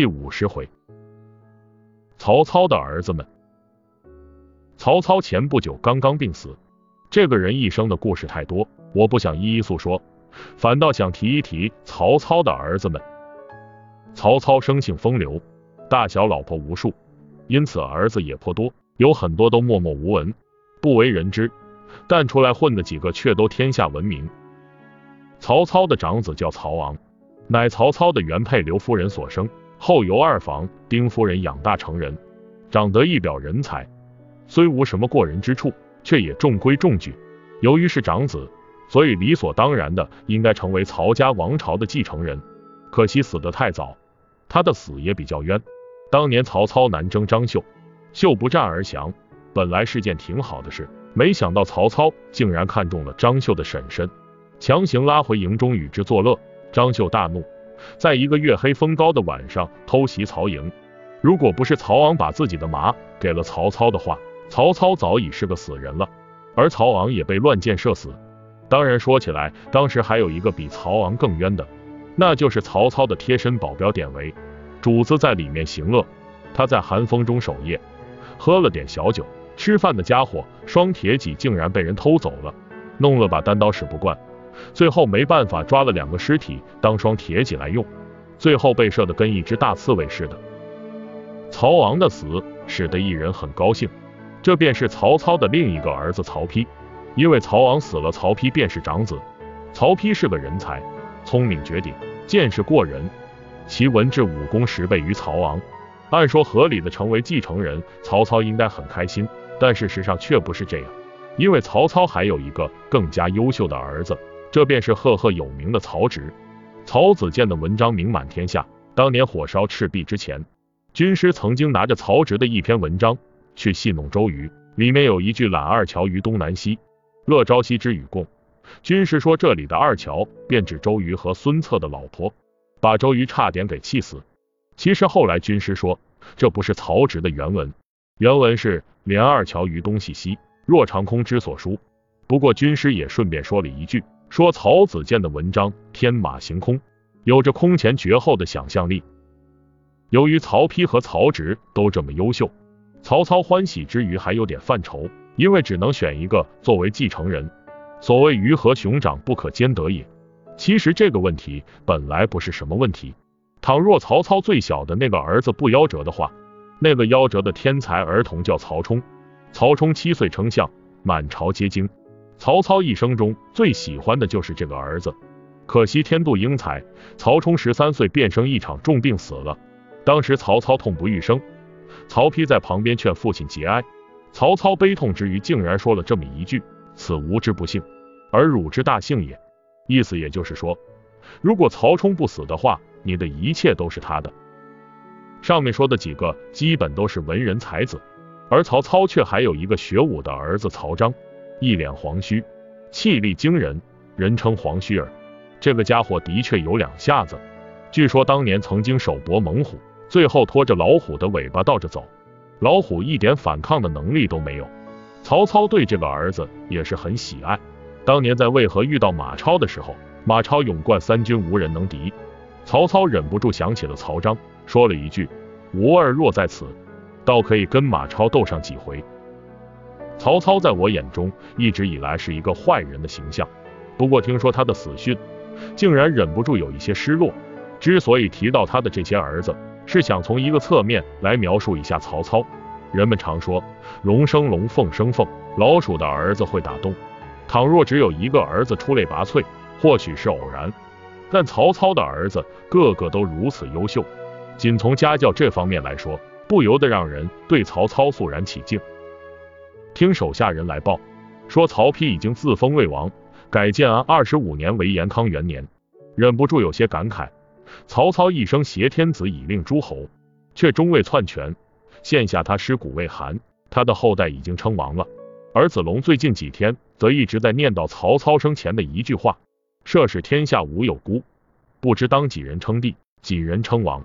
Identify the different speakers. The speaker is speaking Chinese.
Speaker 1: 第五十回，曹操的儿子们。曹操前不久刚刚病死，这个人一生的故事太多，我不想一一诉说，反倒想提一提曹操的儿子们。曹操生性风流，大小老婆无数，因此儿子也颇多，有很多都默默无闻，不为人知，但出来混的几个却都天下闻名。曹操的长子叫曹昂，乃曹操的原配刘夫人所生。后由二房丁夫人养大成人，长得一表人才，虽无什么过人之处，却也中规中矩。由于是长子，所以理所当然的应该成为曹家王朝的继承人。可惜死得太早，他的死也比较冤。当年曹操南征张绣，绣不战而降，本来是件挺好的事，没想到曹操竟然看中了张绣的婶婶，强行拉回营中与之作乐。张绣大怒。在一个月黑风高的晚上偷袭曹营，如果不是曹昂把自己的马给了曹操的话，曹操早已是个死人了，而曹昂也被乱箭射死。当然说起来，当时还有一个比曹昂更冤的，那就是曹操的贴身保镖典韦，主子在里面行乐，他在寒风中守夜，喝了点小酒，吃饭的家伙双铁戟竟然被人偷走了，弄了把单刀使不惯。最后没办法，抓了两个尸体当双铁戟来用，最后被射的跟一只大刺猬似的。曹昂的死使得一人很高兴，这便是曹操的另一个儿子曹丕。因为曹昂死了，曹丕便是长子。曹丕是个人才，聪明绝顶，见识过人，其文治武功十倍于曹昂，按说合理的成为继承人，曹操应该很开心。但事实上却不是这样，因为曹操还有一个更加优秀的儿子。这便是赫赫有名的曹植。曹子建的文章名满天下。当年火烧赤壁之前，军师曾经拿着曹植的一篇文章去戏弄周瑜，里面有一句“揽二乔于东南西，乐朝夕之与共”。军师说这里的二乔便指周瑜和孙策的老婆，把周瑜差点给气死。其实后来军师说这不是曹植的原文，原文是“连二乔于东西西，若长空之所书”。不过军师也顺便说了一句。说曹子建的文章天马行空，有着空前绝后的想象力。由于曹丕和曹植都这么优秀，曹操欢喜之余还有点犯愁，因为只能选一个作为继承人。所谓鱼和熊掌不可兼得也。其实这个问题本来不是什么问题。倘若曹操最小的那个儿子不夭折的话，那个夭折的天才儿童叫曹冲。曹冲七岁称相，满朝皆惊。曹操一生中最喜欢的就是这个儿子，可惜天妒英才，曹冲十三岁便生一场重病死了。当时曹操痛不欲生，曹丕在旁边劝父亲节哀。曹操悲痛之余，竟然说了这么一句：“此吾之不幸，而汝之大幸也。”意思也就是说，如果曹冲不死的话，你的一切都是他的。上面说的几个基本都是文人才子，而曹操却还有一个学武的儿子曹彰。一脸黄须，气力惊人，人称黄须儿。这个家伙的确有两下子。据说当年曾经手搏猛虎，最后拖着老虎的尾巴倒着走，老虎一点反抗的能力都没有。曹操对这个儿子也是很喜爱。当年在渭河遇到马超的时候，马超勇冠三军，无人能敌。曹操忍不住想起了曹彰，说了一句：“吾儿若在此，倒可以跟马超斗上几回。”曹操在我眼中一直以来是一个坏人的形象，不过听说他的死讯，竟然忍不住有一些失落。之所以提到他的这些儿子，是想从一个侧面来描述一下曹操。人们常说龙生龙，凤生凤，老鼠的儿子会打洞。倘若只有一个儿子出类拔萃，或许是偶然，但曹操的儿子个个都如此优秀，仅从家教这方面来说，不由得让人对曹操肃然起敬。听手下人来报，说曹丕已经自封魏王，改建安二十五年为延康元年，忍不住有些感慨。曹操一生挟天子以令诸侯，却终未篡权。现下他尸骨未寒，他的后代已经称王了。而子龙最近几天则一直在念叨曹操生前的一句话：“设使天下无有孤，不知当几人称帝，几人称王。”